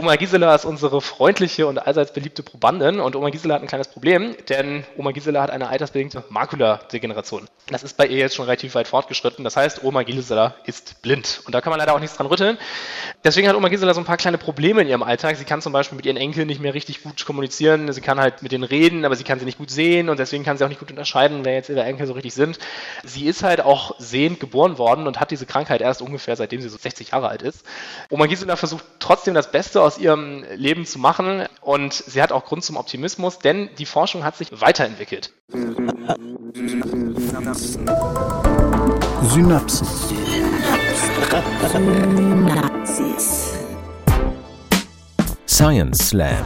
Oma Gisela ist unsere freundliche und allseits beliebte Probandin und Oma Gisela hat ein kleines Problem, denn Oma Gisela hat eine altersbedingte Makuladegeneration. Das ist bei ihr jetzt schon relativ weit fortgeschritten. Das heißt, Oma Gisela ist blind und da kann man leider auch nichts dran rütteln. Deswegen hat Oma Gisela so ein paar kleine Probleme in ihrem Alltag. Sie kann zum Beispiel mit ihren Enkeln nicht mehr richtig gut kommunizieren. Sie kann halt mit denen reden, aber sie kann sie nicht gut sehen und deswegen kann sie auch nicht gut unterscheiden, wer jetzt ihre Enkel so richtig sind. Sie ist halt auch sehend geboren worden und hat diese Krankheit erst ungefähr seitdem sie so 60 Jahre alt ist. Oma Gisela versucht trotzdem das Beste aus aus ihrem Leben zu machen und sie hat auch Grund zum Optimismus, denn die Forschung hat sich weiterentwickelt. Synapsen. Synapsis. Science Slam.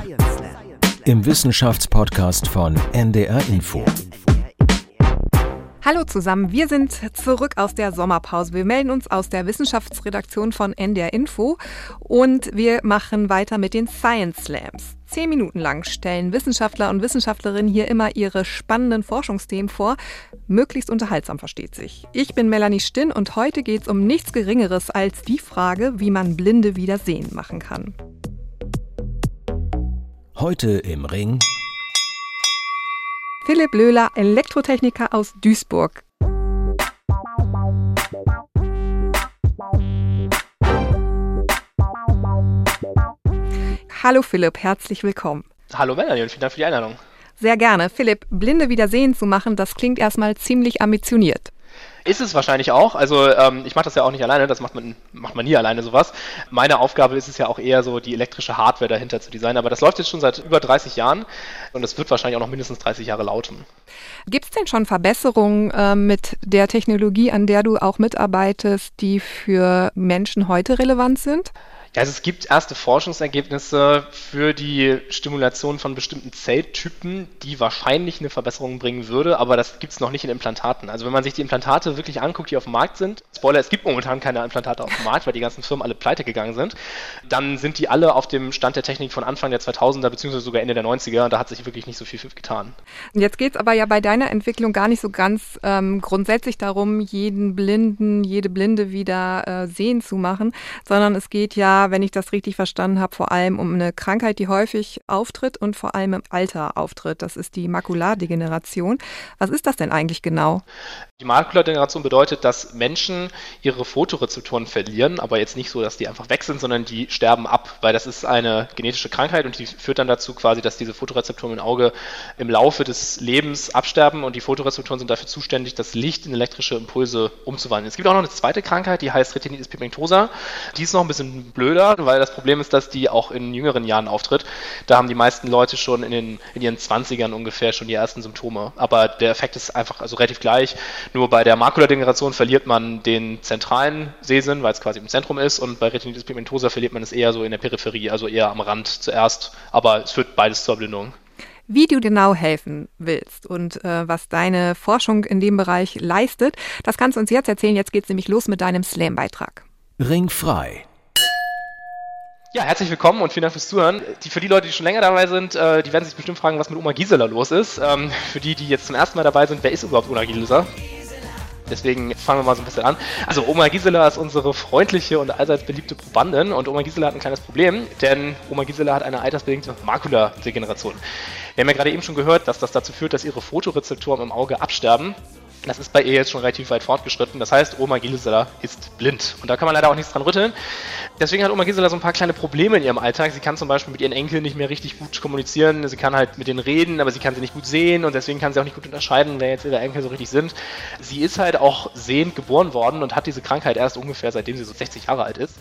Im Wissenschaftspodcast von NDR Info. Hallo zusammen, wir sind zurück aus der Sommerpause. Wir melden uns aus der Wissenschaftsredaktion von NDR Info und wir machen weiter mit den Science Slams. Zehn Minuten lang stellen Wissenschaftler und Wissenschaftlerinnen hier immer ihre spannenden Forschungsthemen vor. Möglichst unterhaltsam versteht sich. Ich bin Melanie Stinn und heute geht es um nichts Geringeres als die Frage, wie man Blinde wieder sehend machen kann. Heute im Ring. Philipp Löhler, Elektrotechniker aus Duisburg. Hallo Philipp, herzlich willkommen. Hallo Melanie und vielen Dank für die Einladung. Sehr gerne. Philipp, Blinde wieder sehen zu machen, das klingt erstmal ziemlich ambitioniert. Ist es wahrscheinlich auch. Also ähm, ich mache das ja auch nicht alleine, das macht man, macht man nie alleine sowas. Meine Aufgabe ist es ja auch eher so, die elektrische Hardware dahinter zu designen. Aber das läuft jetzt schon seit über 30 Jahren und es wird wahrscheinlich auch noch mindestens 30 Jahre lauten. Gibt es denn schon Verbesserungen äh, mit der Technologie, an der du auch mitarbeitest, die für Menschen heute relevant sind? Also es gibt erste Forschungsergebnisse für die Stimulation von bestimmten Zelltypen, die wahrscheinlich eine Verbesserung bringen würde, aber das gibt es noch nicht in Implantaten. Also wenn man sich die Implantate wirklich anguckt, die auf dem Markt sind, Spoiler, es gibt momentan keine Implantate auf dem Markt, weil die ganzen Firmen alle pleite gegangen sind, dann sind die alle auf dem Stand der Technik von Anfang der 2000er bzw. sogar Ende der 90er und da hat sich wirklich nicht so viel getan. Jetzt geht es aber ja bei deiner Entwicklung gar nicht so ganz ähm, grundsätzlich darum, jeden Blinden, jede Blinde wieder äh, sehen zu machen, sondern es geht ja wenn ich das richtig verstanden habe, vor allem um eine Krankheit, die häufig auftritt und vor allem im Alter auftritt. Das ist die Makulardegeneration. Was ist das denn eigentlich genau? Die Makuladegeneration bedeutet, dass Menschen ihre Fotorezeptoren verlieren, aber jetzt nicht so, dass die einfach weg sind, sondern die sterben ab, weil das ist eine genetische Krankheit und die führt dann dazu quasi, dass diese Fotorezeptoren im Auge im Laufe des Lebens absterben und die Fotorezeptoren sind dafür zuständig, das Licht in elektrische Impulse umzuwandeln. Es gibt auch noch eine zweite Krankheit, die heißt Retinitis pigmentosa. Die ist noch ein bisschen blöder, weil das Problem ist, dass die auch in jüngeren Jahren auftritt. Da haben die meisten Leute schon in, den, in ihren 20ern ungefähr schon die ersten Symptome. Aber der Effekt ist einfach also relativ gleich. Nur bei der Makuladegeneration verliert man den zentralen Sehsinn, weil es quasi im Zentrum ist, und bei Retinitis pigmentosa verliert man es eher so in der Peripherie, also eher am Rand zuerst, aber es führt beides zur Erblindung. Wie du genau helfen willst und äh, was deine Forschung in dem Bereich leistet, das kannst du uns jetzt erzählen. Jetzt geht es nämlich los mit deinem Slam-Beitrag. Ringfrei. Ja, herzlich willkommen und vielen Dank fürs Zuhören. Die, für die Leute, die schon länger dabei sind, äh, die werden sich bestimmt fragen, was mit Oma Gisela los ist. Ähm, für die, die jetzt zum ersten Mal dabei sind, wer ist überhaupt Oma Gisela? Deswegen fangen wir mal so ein bisschen an. Also Oma Gisela ist unsere freundliche und allseits beliebte Probandin und Oma Gisela hat ein kleines Problem, denn Oma Gisela hat eine altersbedingte Makuladegeneration. Wir haben ja gerade eben schon gehört, dass das dazu führt, dass ihre Fotorezeptoren im Auge absterben das ist bei ihr jetzt schon relativ weit fortgeschritten. Das heißt, Oma Gisela ist blind. Und da kann man leider auch nichts dran rütteln. Deswegen hat Oma Gisela so ein paar kleine Probleme in ihrem Alltag. Sie kann zum Beispiel mit ihren Enkeln nicht mehr richtig gut kommunizieren. Sie kann halt mit denen reden, aber sie kann sie nicht gut sehen und deswegen kann sie auch nicht gut unterscheiden, wer jetzt ihre Enkel so richtig sind. Sie ist halt auch sehend geboren worden und hat diese Krankheit erst ungefähr seitdem sie so 60 Jahre alt ist.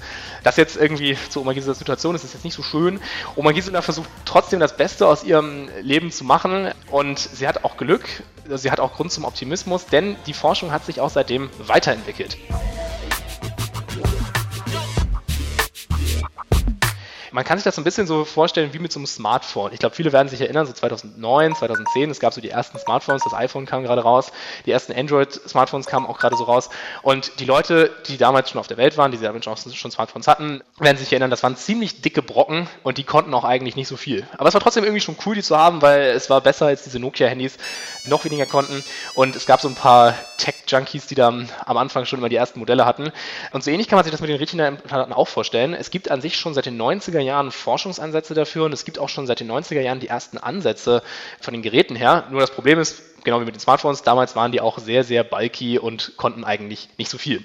Das jetzt irgendwie zu Oma Giselas Situation ist, ist jetzt nicht so schön. Oma Gisela versucht trotzdem das Beste aus ihrem Leben zu machen und sie hat auch Glück. Sie hat auch Grund zum Optimismus denn die Forschung hat sich auch seitdem weiterentwickelt. Man kann sich das ein bisschen so vorstellen wie mit so einem Smartphone. Ich glaube, viele werden sich erinnern, so 2009, 2010, es gab so die ersten Smartphones, das iPhone kam gerade raus, die ersten Android-Smartphones kamen auch gerade so raus. Und die Leute, die damals schon auf der Welt waren, die damals schon Smartphones hatten, werden sich erinnern, das waren ziemlich dicke Brocken und die konnten auch eigentlich nicht so viel. Aber es war trotzdem irgendwie schon cool, die zu haben, weil es war besser als diese Nokia-Handys, noch weniger konnten. Und es gab so ein paar Tech-Junkies, die da am Anfang schon immer die ersten Modelle hatten. Und so ähnlich kann man sich das mit den Retina-Implantaten auch vorstellen. Es gibt an sich schon seit den 90er Jahren Forschungsansätze dafür und es gibt auch schon seit den 90er Jahren die ersten Ansätze von den Geräten her. Nur das Problem ist, genau wie mit den Smartphones, damals waren die auch sehr, sehr bulky und konnten eigentlich nicht so viel.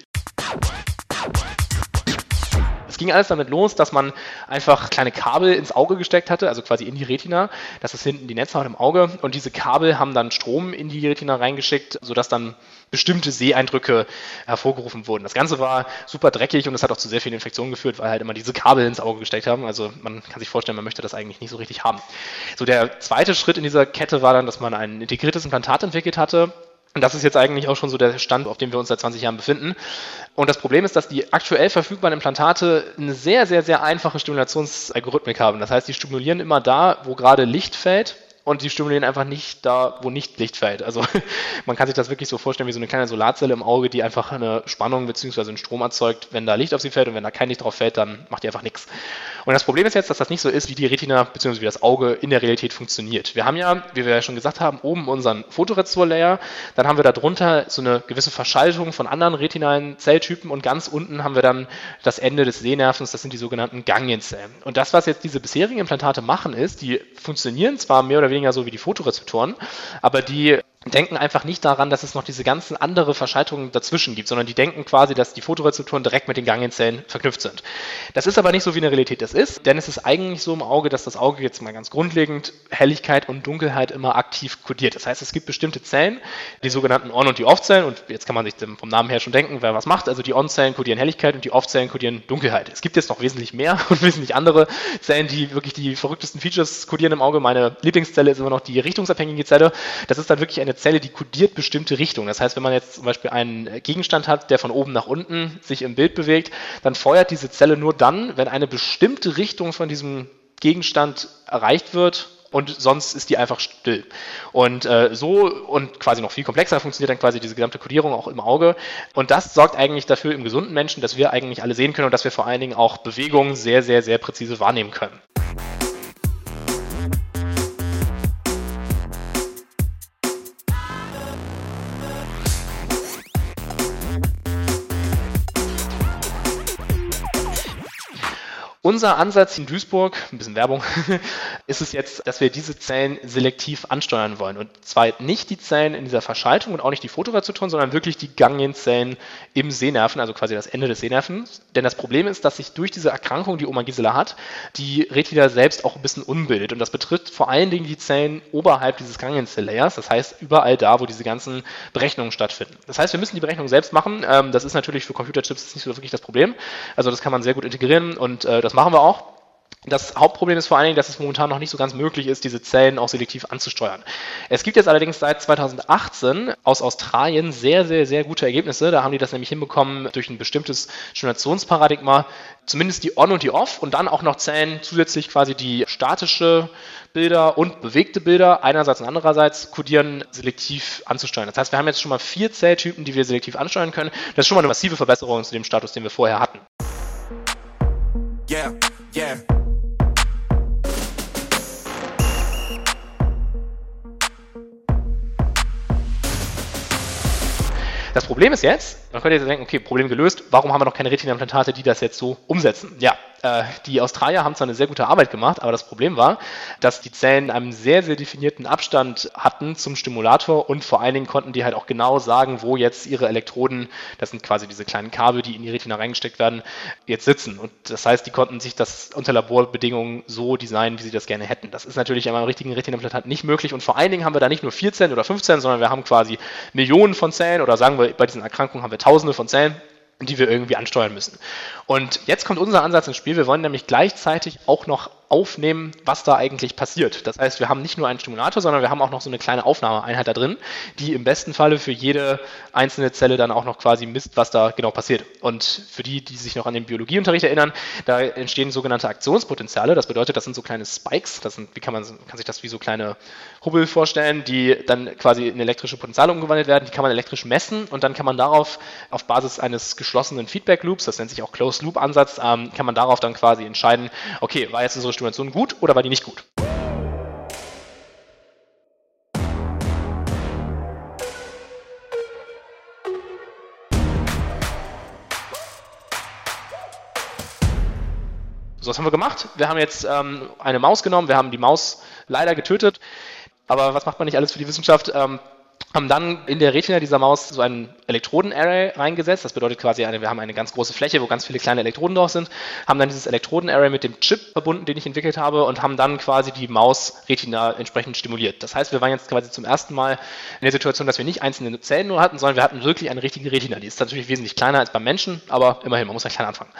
Es ging alles damit los, dass man einfach kleine Kabel ins Auge gesteckt hatte, also quasi in die Retina. Das ist hinten die Netzhaut im Auge. Und diese Kabel haben dann Strom in die Retina reingeschickt, sodass dann bestimmte Seeeindrücke hervorgerufen wurden. Das Ganze war super dreckig und es hat auch zu sehr vielen Infektionen geführt, weil halt immer diese Kabel ins Auge gesteckt haben. Also man kann sich vorstellen, man möchte das eigentlich nicht so richtig haben. So der zweite Schritt in dieser Kette war dann, dass man ein integriertes Implantat entwickelt hatte, und das ist jetzt eigentlich auch schon so der Stand, auf dem wir uns seit 20 Jahren befinden. Und das Problem ist, dass die aktuell verfügbaren Implantate eine sehr, sehr, sehr einfache Stimulationsalgorithmik haben. Das heißt, die stimulieren immer da, wo gerade Licht fällt und die stimulieren einfach nicht da, wo nicht Licht fällt. Also man kann sich das wirklich so vorstellen wie so eine kleine Solarzelle im Auge, die einfach eine Spannung bzw. einen Strom erzeugt, wenn da Licht auf sie fällt und wenn da kein Licht drauf fällt, dann macht die einfach nichts. Und das Problem ist jetzt, dass das nicht so ist, wie die Retina bzw. wie das Auge in der Realität funktioniert. Wir haben ja, wie wir ja schon gesagt haben, oben unseren Photoreceptor-Layer, dann haben wir darunter so eine gewisse Verschaltung von anderen retinalen Zelltypen und ganz unten haben wir dann das Ende des Sehnervens, das sind die sogenannten Ganglienzellen. Und das, was jetzt diese bisherigen Implantate machen, ist, die funktionieren zwar mehr oder weniger weniger so wie die Fotorezeptoren, aber die denken einfach nicht daran, dass es noch diese ganzen andere Verschaltungen dazwischen gibt, sondern die denken quasi, dass die Fotorezeptoren direkt mit den Ganglienzellen verknüpft sind. Das ist aber nicht so, wie in der Realität das ist, denn es ist eigentlich so im Auge, dass das Auge jetzt mal ganz grundlegend Helligkeit und Dunkelheit immer aktiv kodiert. Das heißt, es gibt bestimmte Zellen, die sogenannten On- und die Off-Zellen, und jetzt kann man sich vom Namen her schon denken, wer was macht. Also die On-Zellen kodieren Helligkeit und die Off-Zellen kodieren Dunkelheit. Es gibt jetzt noch wesentlich mehr und wesentlich andere Zellen, die wirklich die verrücktesten Features kodieren im Auge. Meine Lieblingszelle ist immer noch die richtungsabhängige Zelle. Das ist dann wirklich eine Zelle, die kodiert bestimmte Richtungen. Das heißt, wenn man jetzt zum Beispiel einen Gegenstand hat, der von oben nach unten sich im Bild bewegt, dann feuert diese Zelle nur dann, wenn eine bestimmte Richtung von diesem Gegenstand erreicht wird und sonst ist die einfach still. Und äh, so und quasi noch viel komplexer funktioniert dann quasi diese gesamte Kodierung auch im Auge. Und das sorgt eigentlich dafür im gesunden Menschen, dass wir eigentlich alle sehen können und dass wir vor allen Dingen auch Bewegungen sehr, sehr, sehr präzise wahrnehmen können. Unser Ansatz in Duisburg, ein bisschen Werbung, ist es jetzt, dass wir diese Zellen selektiv ansteuern wollen. Und zwar nicht die Zellen in dieser Verschaltung und auch nicht die Fotorezeptoren, sondern wirklich die Ganglienzellen im Sehnerven, also quasi das Ende des Sehnervens. Denn das Problem ist, dass sich durch diese Erkrankung, die Oma Gisela hat, die Retina selbst auch ein bisschen unbildet. Und das betrifft vor allen Dingen die Zellen oberhalb dieses Ganglienzell-Layers, das heißt überall da, wo diese ganzen Berechnungen stattfinden. Das heißt, wir müssen die Berechnung selbst machen. Ähm, das ist natürlich für Computerchips nicht so wirklich das Problem. Also das kann man sehr gut integrieren und äh, das machen wir auch. Das Hauptproblem ist vor allen Dingen, dass es momentan noch nicht so ganz möglich ist, diese Zellen auch selektiv anzusteuern. Es gibt jetzt allerdings seit 2018 aus Australien sehr, sehr, sehr gute Ergebnisse. Da haben die das nämlich hinbekommen durch ein bestimmtes Stimulationsparadigma, zumindest die On und die Off und dann auch noch Zellen zusätzlich quasi die statische Bilder und bewegte Bilder einerseits und andererseits kodieren selektiv anzusteuern. Das heißt, wir haben jetzt schon mal vier Zelltypen, die wir selektiv ansteuern können. Das ist schon mal eine massive Verbesserung zu dem Status, den wir vorher hatten. Yeah, yeah. Das Problem ist jetzt, man könnte jetzt denken, okay, Problem gelöst, warum haben wir noch keine Retina-Implantate, die das jetzt so umsetzen? Ja, äh, die Australier haben zwar eine sehr gute Arbeit gemacht, aber das Problem war, dass die Zellen einen sehr, sehr definierten Abstand hatten zum Stimulator und vor allen Dingen konnten die halt auch genau sagen, wo jetzt ihre Elektroden, das sind quasi diese kleinen Kabel, die in die Retina reingesteckt werden, jetzt sitzen. Und das heißt, die konnten sich das unter Laborbedingungen so designen, wie sie das gerne hätten. Das ist natürlich einem richtigen Retina-Implantat nicht möglich und vor allen Dingen haben wir da nicht nur vier Zellen oder fünf Zellen, sondern wir haben quasi Millionen von Zellen oder sagen wir, bei diesen Erkrankungen haben wir Tausende von Zellen die wir irgendwie ansteuern müssen. Und jetzt kommt unser Ansatz ins Spiel. Wir wollen nämlich gleichzeitig auch noch aufnehmen, was da eigentlich passiert. Das heißt, wir haben nicht nur einen Stimulator, sondern wir haben auch noch so eine kleine Aufnahmeeinheit da drin, die im besten Falle für jede einzelne Zelle dann auch noch quasi misst, was da genau passiert. Und für die, die sich noch an den Biologieunterricht erinnern, da entstehen sogenannte Aktionspotenziale. Das bedeutet, das sind so kleine Spikes, das sind, wie kann man kann sich das wie so kleine Hubbel vorstellen, die dann quasi in elektrische Potenziale umgewandelt werden. Die kann man elektrisch messen und dann kann man darauf auf Basis eines geschlossenen Feedback Loops, das nennt sich auch Closed Loop Ansatz, ähm, kann man darauf dann quasi entscheiden, okay, war jetzt unsere Stimulation gut oder war die nicht gut? So, was haben wir gemacht? Wir haben jetzt ähm, eine Maus genommen, wir haben die Maus leider getötet. Aber was macht man nicht alles für die Wissenschaft? Ähm, haben dann in der Retina dieser Maus so ein Elektroden-Array reingesetzt. Das bedeutet quasi, eine, wir haben eine ganz große Fläche, wo ganz viele kleine Elektroden drauf sind, haben dann dieses Elektroden-Array mit dem Chip verbunden, den ich entwickelt habe, und haben dann quasi die Maus-Retina entsprechend stimuliert. Das heißt, wir waren jetzt quasi zum ersten Mal in der Situation, dass wir nicht einzelne Zellen nur hatten, sondern wir hatten wirklich eine richtige Retina. Die ist natürlich wesentlich kleiner als beim Menschen, aber immerhin, man muss ja klein anfangen.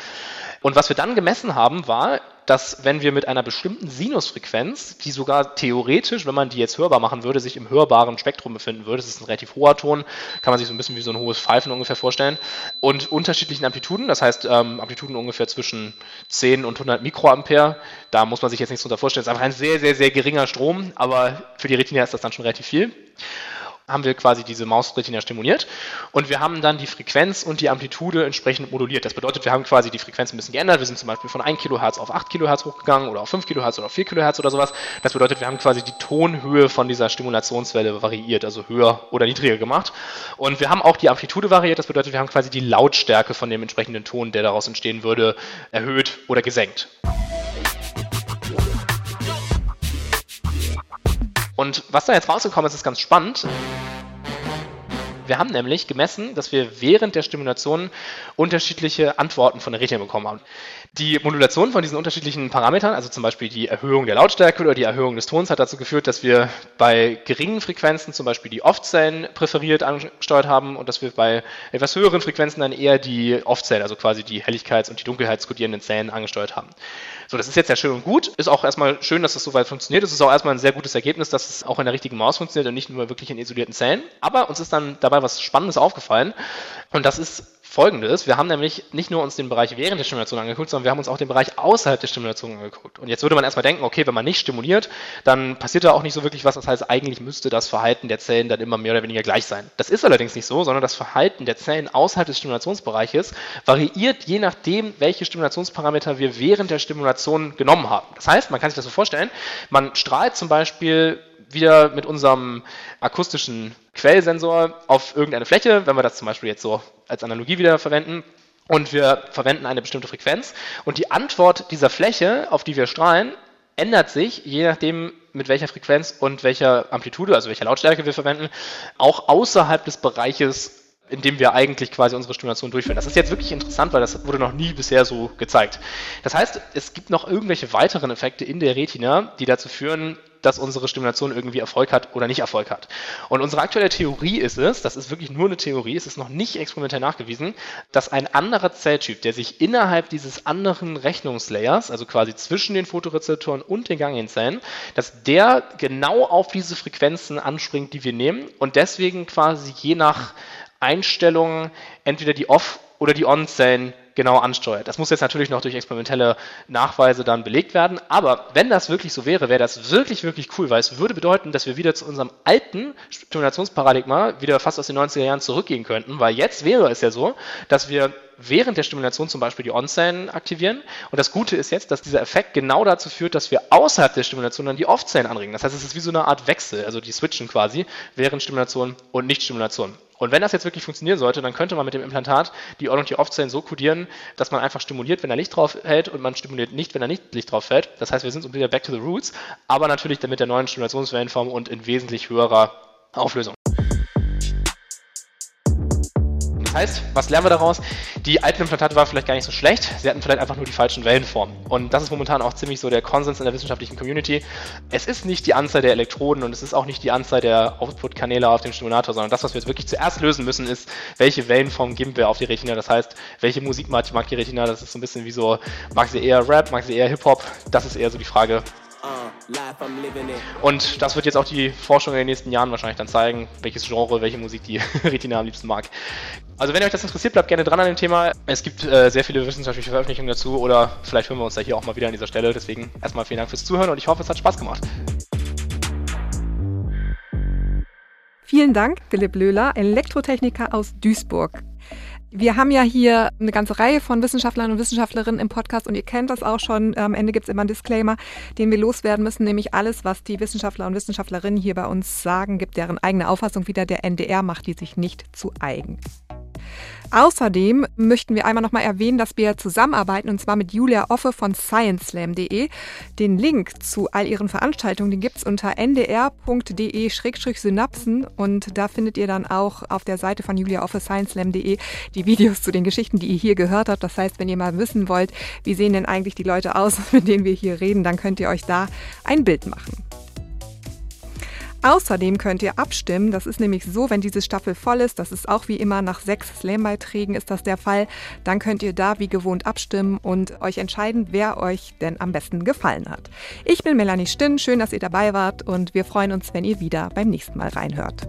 Und was wir dann gemessen haben, war, dass wenn wir mit einer bestimmten Sinusfrequenz, die sogar theoretisch, wenn man die jetzt hörbar machen würde, sich im hörbaren Spektrum befinden würde, das ist ein relativ hoher Ton, kann man sich so ein bisschen wie so ein hohes Pfeifen ungefähr vorstellen, und unterschiedlichen Amplituden, das heißt ähm, Amplituden ungefähr zwischen 10 und 100 Mikroampere, da muss man sich jetzt nichts drunter vorstellen, das ist einfach ein sehr, sehr, sehr geringer Strom, aber für die Retina ist das dann schon relativ viel haben wir quasi diese Mausretina stimuliert und wir haben dann die Frequenz und die Amplitude entsprechend moduliert. Das bedeutet, wir haben quasi die Frequenz ein bisschen geändert. Wir sind zum Beispiel von 1 Kilohertz auf 8 Kilohertz hochgegangen oder auf 5 Kilohertz oder auf 4 Kilohertz oder sowas. Das bedeutet, wir haben quasi die Tonhöhe von dieser Stimulationswelle variiert, also höher oder niedriger gemacht. Und wir haben auch die Amplitude variiert. Das bedeutet, wir haben quasi die Lautstärke von dem entsprechenden Ton, der daraus entstehen würde, erhöht oder gesenkt. Und was da jetzt rausgekommen ist, ist ganz spannend. Wir haben nämlich gemessen, dass wir während der Stimulation unterschiedliche Antworten von der Retina bekommen haben. Die Modulation von diesen unterschiedlichen Parametern, also zum Beispiel die Erhöhung der Lautstärke oder die Erhöhung des Tons, hat dazu geführt, dass wir bei geringen Frequenzen zum Beispiel die Off-Zellen präferiert angesteuert haben und dass wir bei etwas höheren Frequenzen dann eher die Off-Zellen, also quasi die Helligkeits- und die Dunkelheitskodierenden Zellen angesteuert haben. So, das ist jetzt ja schön und gut. Ist auch erstmal schön, dass das so weit funktioniert. Es ist auch erstmal ein sehr gutes Ergebnis, dass es auch in der richtigen Maus funktioniert und nicht nur wirklich in isolierten Zellen. Aber uns ist dann dabei was Spannendes aufgefallen. Und das ist folgendes. Wir haben nämlich nicht nur uns den Bereich während der Stimulation angeguckt, sondern wir haben uns auch den Bereich außerhalb der Stimulation angeguckt. Und jetzt würde man erstmal denken, okay, wenn man nicht stimuliert, dann passiert da auch nicht so wirklich was. Das heißt, eigentlich müsste das Verhalten der Zellen dann immer mehr oder weniger gleich sein. Das ist allerdings nicht so, sondern das Verhalten der Zellen außerhalb des Stimulationsbereiches variiert je nachdem, welche Stimulationsparameter wir während der Stimulation genommen haben. Das heißt, man kann sich das so vorstellen, man strahlt zum Beispiel wieder mit unserem akustischen Quellsensor auf irgendeine Fläche, wenn wir das zum Beispiel jetzt so als Analogie wieder verwenden, und wir verwenden eine bestimmte Frequenz. Und die Antwort dieser Fläche, auf die wir strahlen, ändert sich, je nachdem, mit welcher Frequenz und welcher Amplitude, also welcher Lautstärke wir verwenden, auch außerhalb des Bereiches in dem wir eigentlich quasi unsere Stimulation durchführen. Das ist jetzt wirklich interessant, weil das wurde noch nie bisher so gezeigt. Das heißt, es gibt noch irgendwelche weiteren Effekte in der Retina, die dazu führen, dass unsere Stimulation irgendwie Erfolg hat oder nicht Erfolg hat. Und unsere aktuelle Theorie ist es, das ist wirklich nur eine Theorie, es ist noch nicht experimentell nachgewiesen, dass ein anderer Zelltyp, der sich innerhalb dieses anderen Rechnungslayers, also quasi zwischen den Photorezeptoren und den Ganglienzellen, dass der genau auf diese Frequenzen anspringt, die wir nehmen und deswegen quasi je nach Einstellungen entweder die Off- oder die On-Zellen genau ansteuert. Das muss jetzt natürlich noch durch experimentelle Nachweise dann belegt werden, aber wenn das wirklich so wäre, wäre das wirklich, wirklich cool, weil es würde bedeuten, dass wir wieder zu unserem alten Stimulationsparadigma wieder fast aus den 90er Jahren zurückgehen könnten, weil jetzt wäre es ja so, dass wir während der Stimulation zum Beispiel die On-Zellen aktivieren. Und das Gute ist jetzt, dass dieser Effekt genau dazu führt, dass wir außerhalb der Stimulation dann die Off-Zellen anregen. Das heißt, es ist wie so eine Art Wechsel, also die switchen quasi während Stimulation und Nicht-Stimulation. Und wenn das jetzt wirklich funktionieren sollte, dann könnte man mit dem Implantat die On- und die Off-Zellen so kodieren, dass man einfach stimuliert, wenn er Licht drauf hält und man stimuliert nicht, wenn er nicht Licht drauf fällt. Das heißt, wir sind wieder back to the roots, aber natürlich mit der neuen Stimulationswellenform und in wesentlich höherer Auflösung. Heißt, was lernen wir daraus? Die alten Implantate waren vielleicht gar nicht so schlecht, sie hatten vielleicht einfach nur die falschen Wellenformen. Und das ist momentan auch ziemlich so der Konsens in der wissenschaftlichen Community. Es ist nicht die Anzahl der Elektroden und es ist auch nicht die Anzahl der Output-Kanäle auf dem Stimulator, sondern das, was wir jetzt wirklich zuerst lösen müssen, ist, welche Wellenform geben wir auf die Retina. Das heißt, welche Musik mag die Retina? Das ist so ein bisschen wie so, mag sie eher Rap, mag sie eher Hip-Hop? Das ist eher so die Frage, und das wird jetzt auch die Forschung in den nächsten Jahren wahrscheinlich dann zeigen, welches Genre, welche Musik die Retina am liebsten mag. Also wenn euch das interessiert, bleibt gerne dran an dem Thema. Es gibt äh, sehr viele wissenschaftliche Veröffentlichungen dazu oder vielleicht hören wir uns da hier auch mal wieder an dieser Stelle. Deswegen erstmal vielen Dank fürs Zuhören und ich hoffe, es hat Spaß gemacht. Vielen Dank, Philipp Löhler, Elektrotechniker aus Duisburg. Wir haben ja hier eine ganze Reihe von Wissenschaftlern und Wissenschaftlerinnen im Podcast und ihr kennt das auch schon. Am Ende gibt es immer einen Disclaimer, den wir loswerden müssen, nämlich alles, was die Wissenschaftler und Wissenschaftlerinnen hier bei uns sagen, gibt deren eigene Auffassung wieder. Der NDR macht die sich nicht zu eigen. Außerdem möchten wir einmal nochmal erwähnen, dass wir zusammenarbeiten und zwar mit Julia Offe von scienceslam.de. Den Link zu all ihren Veranstaltungen, den gibt es unter ndr.de-synapsen und da findet ihr dann auch auf der Seite von Julia Offe scienceslam.de die Videos zu den Geschichten, die ihr hier gehört habt. Das heißt, wenn ihr mal wissen wollt, wie sehen denn eigentlich die Leute aus, mit denen wir hier reden, dann könnt ihr euch da ein Bild machen. Außerdem könnt ihr abstimmen. Das ist nämlich so, wenn diese Staffel voll ist, das ist auch wie immer nach sechs Slam-Beiträgen ist das der Fall, dann könnt ihr da wie gewohnt abstimmen und euch entscheiden, wer euch denn am besten gefallen hat. Ich bin Melanie Stinn, schön, dass ihr dabei wart und wir freuen uns, wenn ihr wieder beim nächsten Mal reinhört.